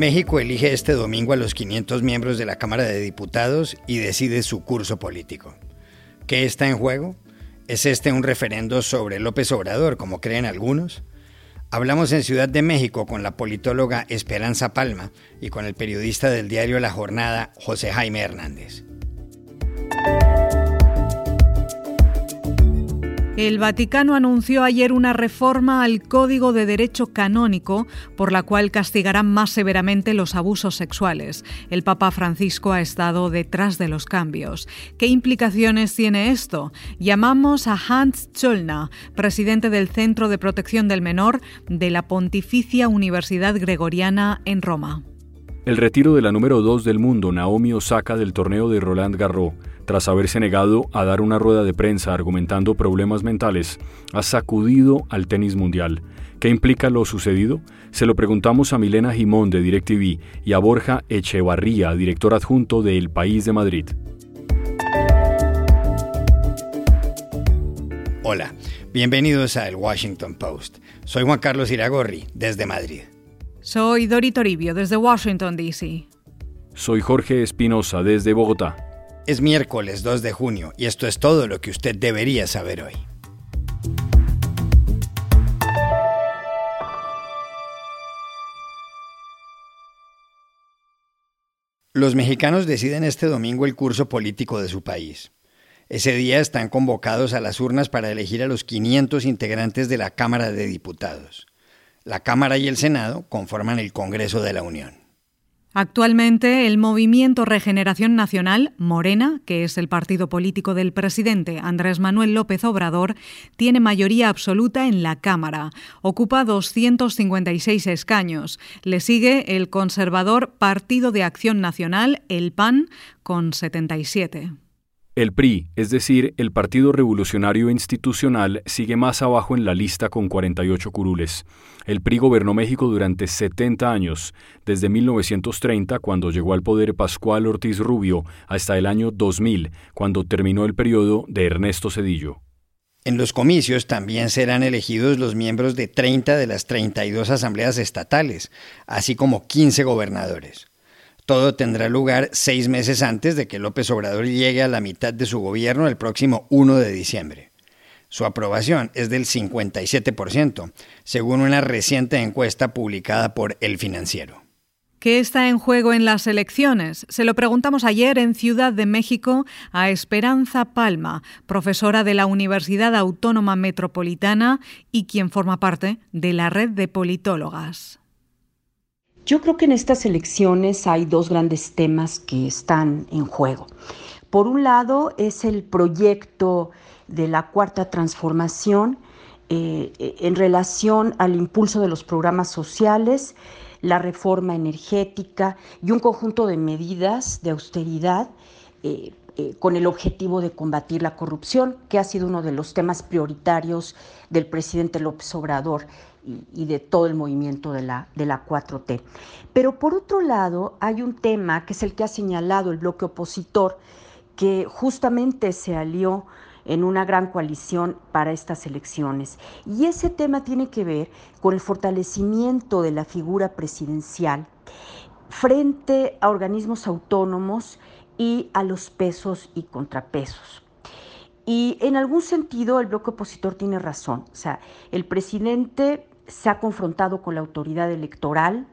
México elige este domingo a los 500 miembros de la Cámara de Diputados y decide su curso político. ¿Qué está en juego? ¿Es este un referendo sobre López Obrador, como creen algunos? Hablamos en Ciudad de México con la politóloga Esperanza Palma y con el periodista del diario La Jornada, José Jaime Hernández. El Vaticano anunció ayer una reforma al Código de Derecho Canónico por la cual castigarán más severamente los abusos sexuales. El Papa Francisco ha estado detrás de los cambios. ¿Qué implicaciones tiene esto? Llamamos a Hans Zollner, presidente del Centro de Protección del Menor de la Pontificia Universidad Gregoriana en Roma. El retiro de la número 2 del mundo, Naomi Osaka, del torneo de Roland Garros, tras haberse negado a dar una rueda de prensa argumentando problemas mentales, ha sacudido al tenis mundial. ¿Qué implica lo sucedido? Se lo preguntamos a Milena Jimón de DirecTV y a Borja Echevarría, director adjunto de El País de Madrid. Hola, bienvenidos a El Washington Post. Soy Juan Carlos Iragorri, desde Madrid. Soy Dori Toribio, desde Washington, D.C. Soy Jorge Espinosa, desde Bogotá. Es miércoles 2 de junio y esto es todo lo que usted debería saber hoy. Los mexicanos deciden este domingo el curso político de su país. Ese día están convocados a las urnas para elegir a los 500 integrantes de la Cámara de Diputados. La Cámara y el Senado conforman el Congreso de la Unión. Actualmente, el Movimiento Regeneración Nacional, Morena, que es el partido político del presidente Andrés Manuel López Obrador, tiene mayoría absoluta en la Cámara. Ocupa 256 escaños. Le sigue el conservador Partido de Acción Nacional, el PAN, con 77. El PRI, es decir, el Partido Revolucionario Institucional, sigue más abajo en la lista con 48 curules. El PRI gobernó México durante 70 años, desde 1930, cuando llegó al poder Pascual Ortiz Rubio, hasta el año 2000, cuando terminó el periodo de Ernesto Cedillo. En los comicios también serán elegidos los miembros de 30 de las 32 asambleas estatales, así como 15 gobernadores. Todo tendrá lugar seis meses antes de que López Obrador llegue a la mitad de su gobierno el próximo 1 de diciembre. Su aprobación es del 57%, según una reciente encuesta publicada por El Financiero. ¿Qué está en juego en las elecciones? Se lo preguntamos ayer en Ciudad de México a Esperanza Palma, profesora de la Universidad Autónoma Metropolitana y quien forma parte de la red de politólogas. Yo creo que en estas elecciones hay dos grandes temas que están en juego. Por un lado es el proyecto de la cuarta transformación eh, en relación al impulso de los programas sociales, la reforma energética y un conjunto de medidas de austeridad eh, eh, con el objetivo de combatir la corrupción, que ha sido uno de los temas prioritarios del presidente López Obrador y, de todo el movimiento de la, de la 4T. Pero por otro lado, hay un tema que es el que ha señalado el bloque opositor, que justamente se alió en una gran coalición para estas elecciones. Y ese tema tiene que ver con el fortalecimiento de la figura presidencial frente a organismos autónomos y a los pesos y contrapesos. Y en algún sentido el bloque opositor tiene razón. O sea, el presidente se ha confrontado con la autoridad electoral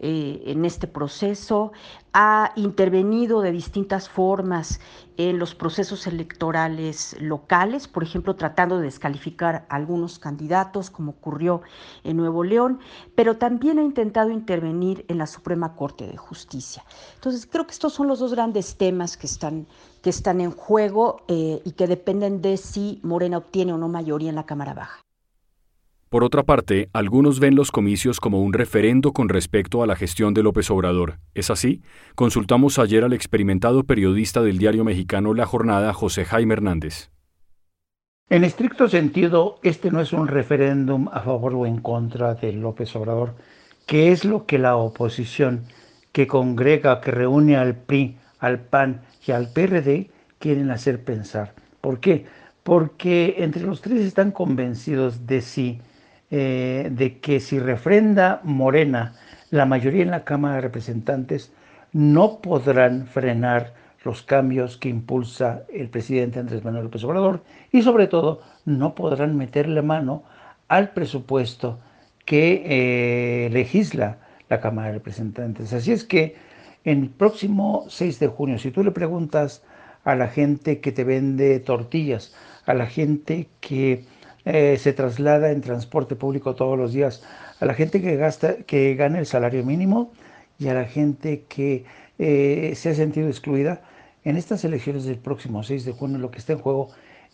eh, en este proceso, ha intervenido de distintas formas en los procesos electorales locales, por ejemplo, tratando de descalificar a algunos candidatos, como ocurrió en Nuevo León, pero también ha intentado intervenir en la Suprema Corte de Justicia. Entonces, creo que estos son los dos grandes temas que están, que están en juego eh, y que dependen de si Morena obtiene o no mayoría en la Cámara Baja. Por otra parte, algunos ven los comicios como un referendo con respecto a la gestión de López Obrador. ¿Es así? Consultamos ayer al experimentado periodista del diario mexicano La Jornada, José Jaime Hernández. En estricto sentido, este no es un referéndum a favor o en contra de López Obrador, que es lo que la oposición que congrega, que reúne al PRI, al PAN y al PRD quieren hacer pensar. ¿Por qué? Porque entre los tres están convencidos de sí eh, de que si refrenda Morena la mayoría en la Cámara de Representantes no podrán frenar los cambios que impulsa el presidente Andrés Manuel López Obrador y sobre todo no podrán meterle mano al presupuesto que eh, legisla la Cámara de Representantes. Así es que el próximo 6 de junio, si tú le preguntas a la gente que te vende tortillas, a la gente que eh, se traslada en transporte público todos los días, a la gente que, gasta, que gana el salario mínimo y a la gente que eh, se ha sentido excluida, en estas elecciones del próximo 6 de junio lo que está en juego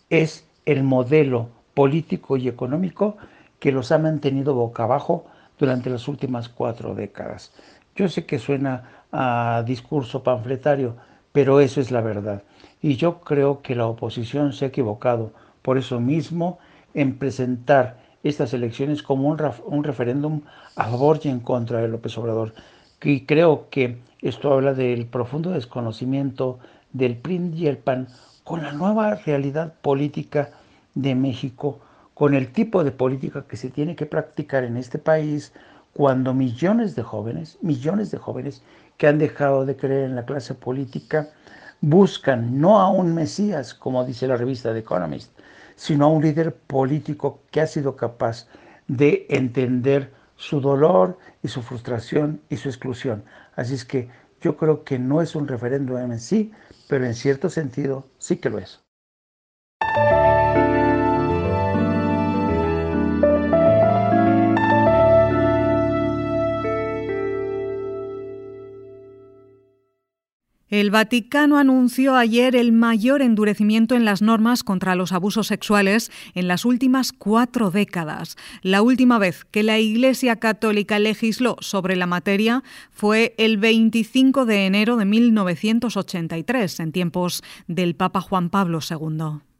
es el modelo político y económico que los ha mantenido boca abajo durante las últimas cuatro décadas. Yo sé que suena a discurso panfletario, pero eso es la verdad. Y yo creo que la oposición se ha equivocado por eso mismo en presentar estas elecciones como un, un referéndum a favor y en contra de López Obrador. Y creo que esto habla del profundo desconocimiento del PRI y el PAN con la nueva realidad política de México, con el tipo de política que se tiene que practicar en este país cuando millones de jóvenes, millones de jóvenes que han dejado de creer en la clase política, buscan no a un Mesías, como dice la revista The Economist, sino a un líder político que ha sido capaz de entender su dolor y su frustración y su exclusión. Así es que yo creo que no es un referéndum en sí, pero en cierto sentido sí que lo es. El Vaticano anunció ayer el mayor endurecimiento en las normas contra los abusos sexuales en las últimas cuatro décadas. La última vez que la Iglesia Católica legisló sobre la materia fue el 25 de enero de 1983, en tiempos del Papa Juan Pablo II.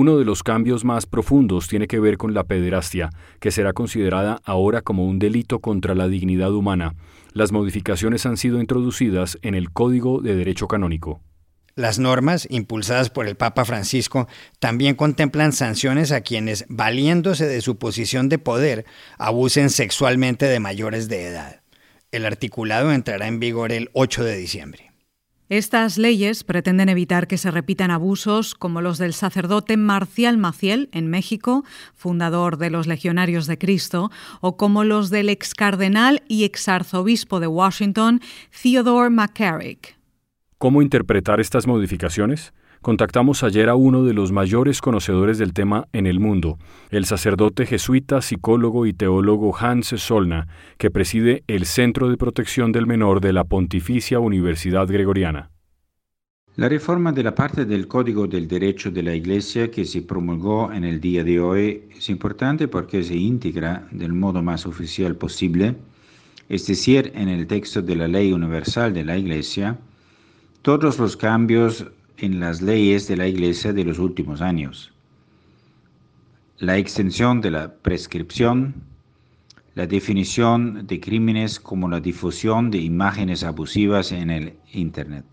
Uno de los cambios más profundos tiene que ver con la pederastia, que será considerada ahora como un delito contra la dignidad humana. Las modificaciones han sido introducidas en el Código de Derecho Canónico. Las normas, impulsadas por el Papa Francisco, también contemplan sanciones a quienes, valiéndose de su posición de poder, abusen sexualmente de mayores de edad. El articulado entrará en vigor el 8 de diciembre. Estas leyes pretenden evitar que se repitan abusos como los del sacerdote Marcial Maciel en México, fundador de los Legionarios de Cristo, o como los del ex cardenal y exarzobispo de Washington, Theodore McCarrick. ¿Cómo interpretar estas modificaciones? Contactamos ayer a uno de los mayores conocedores del tema en el mundo, el sacerdote jesuita, psicólogo y teólogo Hans Solna, que preside el Centro de Protección del Menor de la Pontificia Universidad Gregoriana. La reforma de la parte del Código del Derecho de la Iglesia que se promulgó en el día de hoy es importante porque se integra del modo más oficial posible, es decir, en el texto de la Ley Universal de la Iglesia, todos los cambios en las leyes de la Iglesia de los últimos años. La extensión de la prescripción, la definición de crímenes como la difusión de imágenes abusivas en el Internet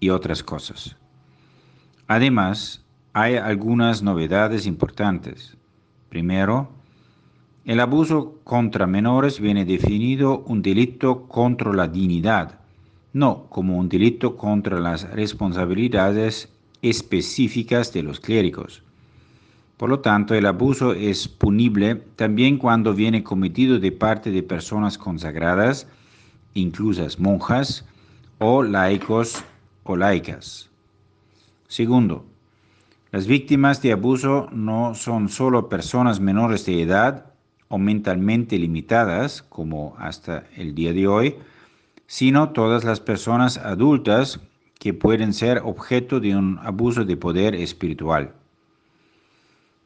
y otras cosas. Además, hay algunas novedades importantes. Primero, el abuso contra menores viene definido un delito contra la dignidad no como un delito contra las responsabilidades específicas de los clérigos. Por lo tanto, el abuso es punible también cuando viene cometido de parte de personas consagradas, inclusas monjas o laicos o laicas. Segundo, las víctimas de abuso no son solo personas menores de edad o mentalmente limitadas, como hasta el día de hoy, sino todas las personas adultas que pueden ser objeto de un abuso de poder espiritual.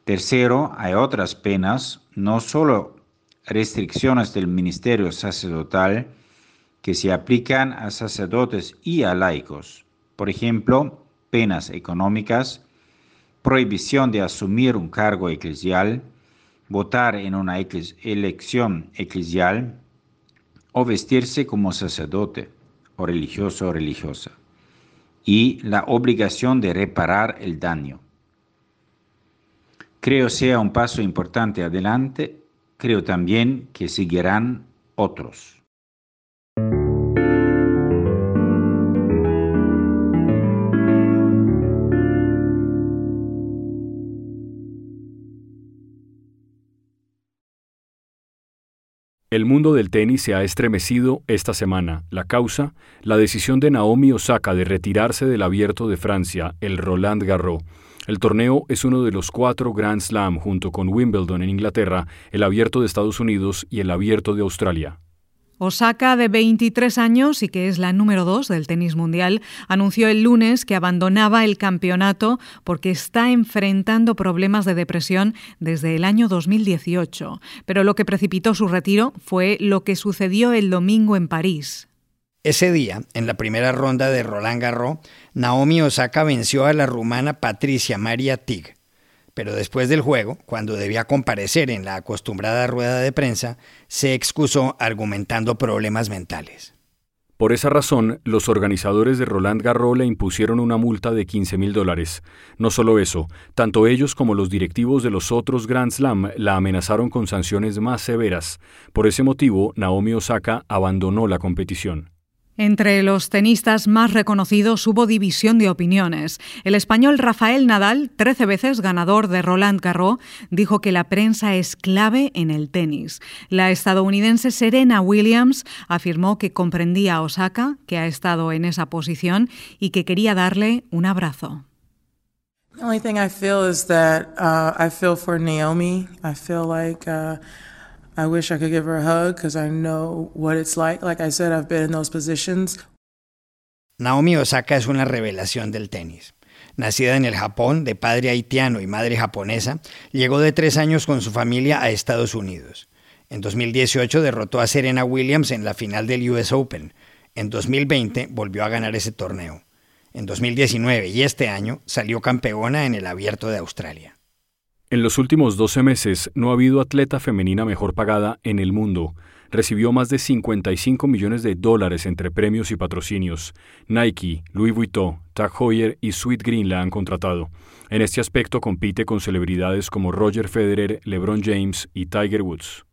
Tercero, hay otras penas, no solo restricciones del ministerio sacerdotal que se aplican a sacerdotes y a laicos. Por ejemplo, penas económicas, prohibición de asumir un cargo eclesial, votar en una elección eclesial, o vestirse como sacerdote o religioso o religiosa, y la obligación de reparar el daño. Creo sea un paso importante adelante, creo también que seguirán otros. El mundo del tenis se ha estremecido esta semana. La causa, la decisión de Naomi Osaka de retirarse del abierto de Francia, el Roland Garros. El torneo es uno de los cuatro Grand Slam junto con Wimbledon en Inglaterra, el abierto de Estados Unidos y el abierto de Australia. Osaka, de 23 años y que es la número 2 del tenis mundial, anunció el lunes que abandonaba el campeonato porque está enfrentando problemas de depresión desde el año 2018. Pero lo que precipitó su retiro fue lo que sucedió el domingo en París. Ese día, en la primera ronda de Roland Garros, Naomi Osaka venció a la rumana Patricia Maria Tig pero después del juego, cuando debía comparecer en la acostumbrada rueda de prensa, se excusó argumentando problemas mentales. Por esa razón, los organizadores de Roland Garros le impusieron una multa de 15 mil dólares. No solo eso, tanto ellos como los directivos de los otros Grand Slam la amenazaron con sanciones más severas. Por ese motivo, Naomi Osaka abandonó la competición. Entre los tenistas más reconocidos hubo división de opiniones. El español Rafael Nadal, 13 veces ganador de Roland Garros, dijo que la prensa es clave en el tenis. La estadounidense Serena Williams afirmó que comprendía a Osaka, que ha estado en esa posición, y que quería darle un abrazo. The only thing I feel is that uh, I feel for Naomi. I feel like uh, I wish I could give her a hug because I know what it's like. Like I said, I've been in those positions. Naomi Osaka es una revelación del tenis. Nacida en el Japón, de padre haitiano y madre japonesa, llegó de tres años con su familia a Estados Unidos. En 2018 derrotó a Serena Williams en la final del US Open. En 2020 volvió a ganar ese torneo. En 2019 y este año salió campeona en el Abierto de Australia. En los últimos 12 meses no ha habido atleta femenina mejor pagada en el mundo. Recibió más de 55 millones de dólares entre premios y patrocinios. Nike, Louis Vuitton, Tag Heuer y Sweet Green la han contratado. En este aspecto compite con celebridades como Roger Federer, LeBron James y Tiger Woods.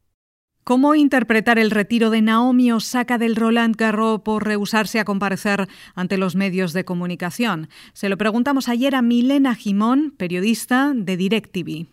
¿Cómo interpretar el retiro de Naomi Osaka del Roland Garros por rehusarse a comparecer ante los medios de comunicación? Se lo preguntamos ayer a Milena Jimón, periodista de DirecTV.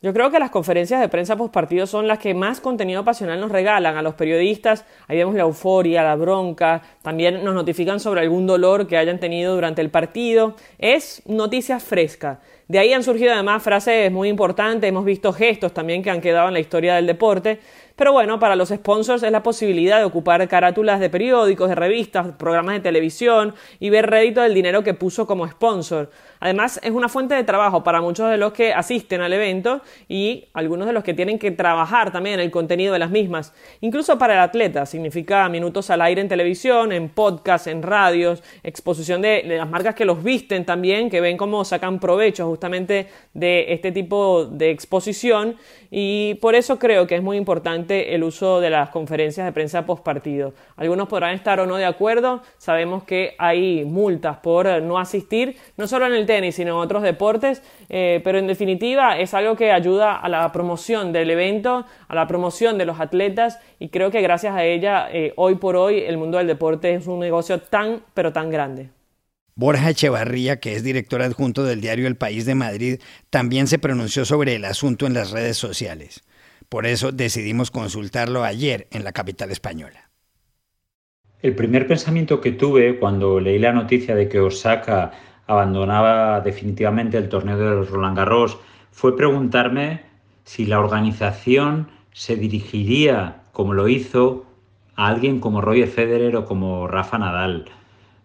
Yo creo que las conferencias de prensa post partido son las que más contenido pasional nos regalan a los periodistas. Ahí vemos la euforia, la bronca, también nos notifican sobre algún dolor que hayan tenido durante el partido. Es noticia fresca. De ahí han surgido además frases muy importantes, hemos visto gestos también que han quedado en la historia del deporte, pero bueno, para los sponsors es la posibilidad de ocupar carátulas de periódicos, de revistas, programas de televisión y ver rédito del dinero que puso como sponsor. Además, es una fuente de trabajo para muchos de los que asisten al evento y algunos de los que tienen que trabajar también en el contenido de las mismas. Incluso para el atleta, significa minutos al aire en televisión, en podcast, en radios, exposición de, de las marcas que los visten también, que ven cómo sacan provecho justamente de este tipo de exposición y por eso creo que es muy importante el uso de las conferencias de prensa post partido. Algunos podrán estar o no de acuerdo, sabemos que hay multas por no asistir, no solo en el tenis, sino en otros deportes, eh, pero en definitiva es algo que ayuda a la promoción del evento, a la promoción de los atletas y creo que gracias a ella eh, hoy por hoy el mundo del deporte es un negocio tan, pero tan grande. Borja Echevarría, que es director adjunto del diario El País de Madrid, también se pronunció sobre el asunto en las redes sociales. Por eso decidimos consultarlo ayer en la capital española. El primer pensamiento que tuve cuando leí la noticia de que Osaka abandonaba definitivamente el torneo de Roland Garros fue preguntarme si la organización se dirigiría, como lo hizo, a alguien como Roger Federer o como Rafa Nadal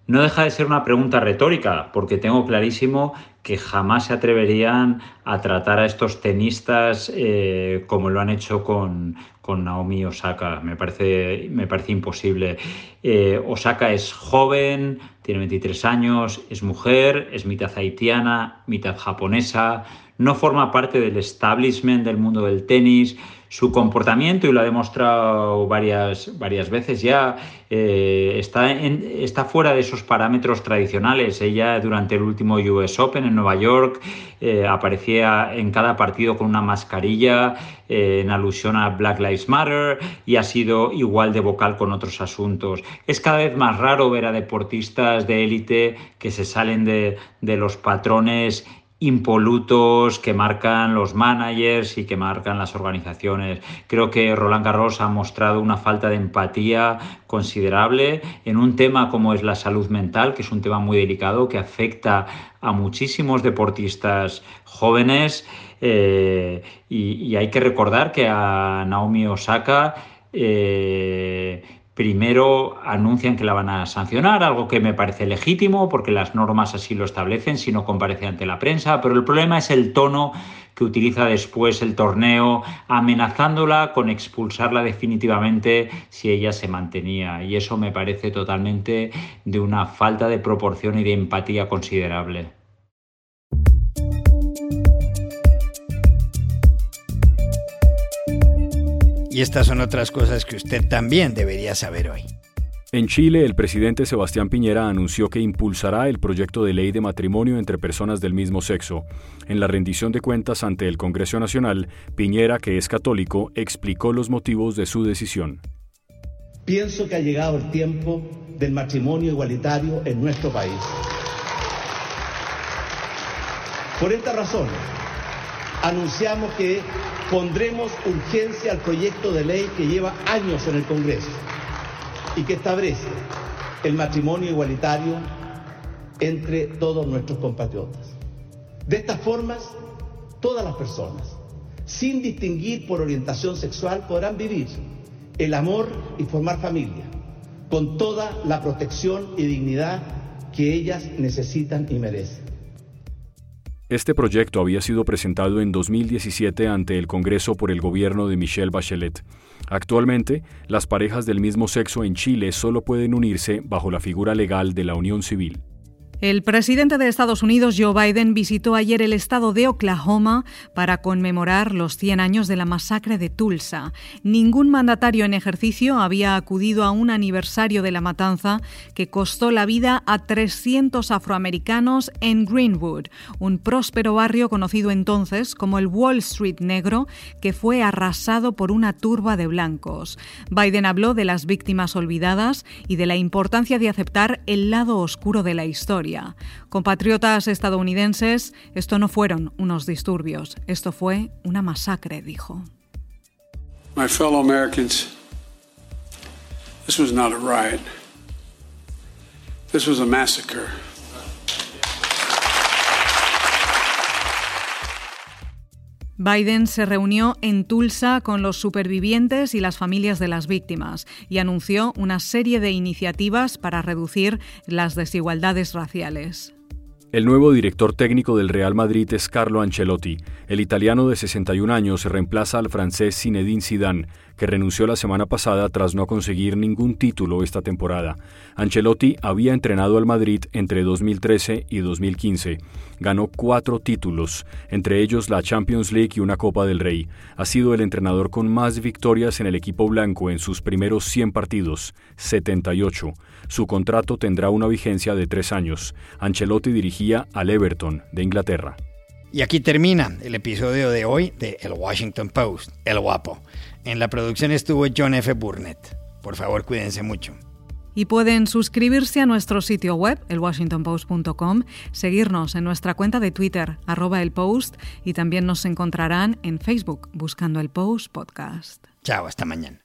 no deja de ser una pregunta retórica, porque tengo clarísimo que jamás se atreverían a tratar a estos tenistas eh, como lo han hecho con, Naomi Osaka. Me parece, me parece imposible. Eh, Osaka es joven, tiene 23 años, es mujer, es mitad haitiana, mitad japonesa, no forma parte del establishment del mundo del tenis su comportamiento, y lo ha demostrado varias, varias veces ya, eh, está, está fuera de esos parámetros tradicionales. Ella durante el último US Open en Nueva York eh, aparecía en cada partido con una mascarilla eh, en alusión a Black Lives Matter y ha sido igual de vocal con otros asuntos. Es cada vez más raro ver a deportistas de élite que se salen de, de los patrones impolutos que marcan los managers y que marcan las organizaciones. Creo que Roland Garros ha mostrado una falta de empatía considerable en un tema como es la salud mental, que es un tema muy delicado que afecta a muchísimos deportistas jóvenes eh, y, hay que recordar que a Naomi Osaka eh, Primero anuncian que la van a sancionar, algo que me parece legítimo porque las normas así lo establecen si no comparece ante la prensa, pero el problema es el tono que utiliza después el torneo, amenazándola con expulsarla definitivamente si ella se mantenía. Y eso me parece totalmente de una falta de proporción y de empatía considerable. Y estas son otras cosas que usted también debería saber hoy. En Chile, el presidente Sebastián Piñera anunció que impulsará el proyecto de ley de matrimonio entre personas del mismo sexo. En la rendición de cuentas ante el Congreso Nacional, Piñera, que es católico, explicó los motivos de su decisión. Pienso que ha llegado el tiempo del matrimonio igualitario en nuestro país. Por esta razón, anunciamos que pondremos urgencia al proyecto de ley que lleva años en el Congreso y que establece el matrimonio igualitario entre todos nuestros compatriotas. De estas formas, todas las personas, sin distinguir por orientación sexual, podrán vivir el amor y formar familia, con toda la protección y dignidad que ellas necesitan y merecen. Este proyecto había sido presentado en 2017 ante el Congreso por el gobierno de Michelle Bachelet. Actualmente, las parejas del mismo sexo en Chile solo pueden unirse bajo la figura legal de la unión civil. El presidente de Estados Unidos, Joe Biden, visitó ayer el estado de Oklahoma para conmemorar los 100 años de la masacre de Tulsa. Ningún mandatario en ejercicio había acudido a un aniversario de la matanza que costó la vida a 300 afroamericanos en Greenwood, un próspero barrio conocido entonces como el Wall Street Negro, que fue arrasado por una turba de blancos. Biden habló de las víctimas olvidadas y de la importancia de aceptar el lado oscuro de la historia. Compatriotas estadounidenses, esto no fueron unos disturbios, esto fue una masacre, dijo. My fellow Americans, this was not a riot. This was a massacre. Biden se reunió en Tulsa con los supervivientes y las familias de las víctimas y anunció una serie de iniciativas para reducir las desigualdades raciales. El nuevo director técnico del Real Madrid es Carlo Ancelotti. El italiano de 61 años reemplaza al francés Zinedine Zidane, que renunció la semana pasada tras no conseguir ningún título esta temporada. Ancelotti había entrenado al Madrid entre 2013 y 2015. Ganó cuatro títulos, entre ellos la Champions League y una Copa del Rey. Ha sido el entrenador con más victorias en el equipo blanco en sus primeros 100 partidos, 78. Su contrato tendrá una vigencia de tres años. Ancelotti dirigía al Everton de Inglaterra. Y aquí termina el episodio de hoy de El Washington Post, El Guapo. En la producción estuvo John F. Burnett. Por favor, cuídense mucho. Y pueden suscribirse a nuestro sitio web, elwashingtonpost.com, seguirnos en nuestra cuenta de Twitter, arroba el post, y también nos encontrarán en Facebook buscando el Post Podcast. Chao, hasta mañana.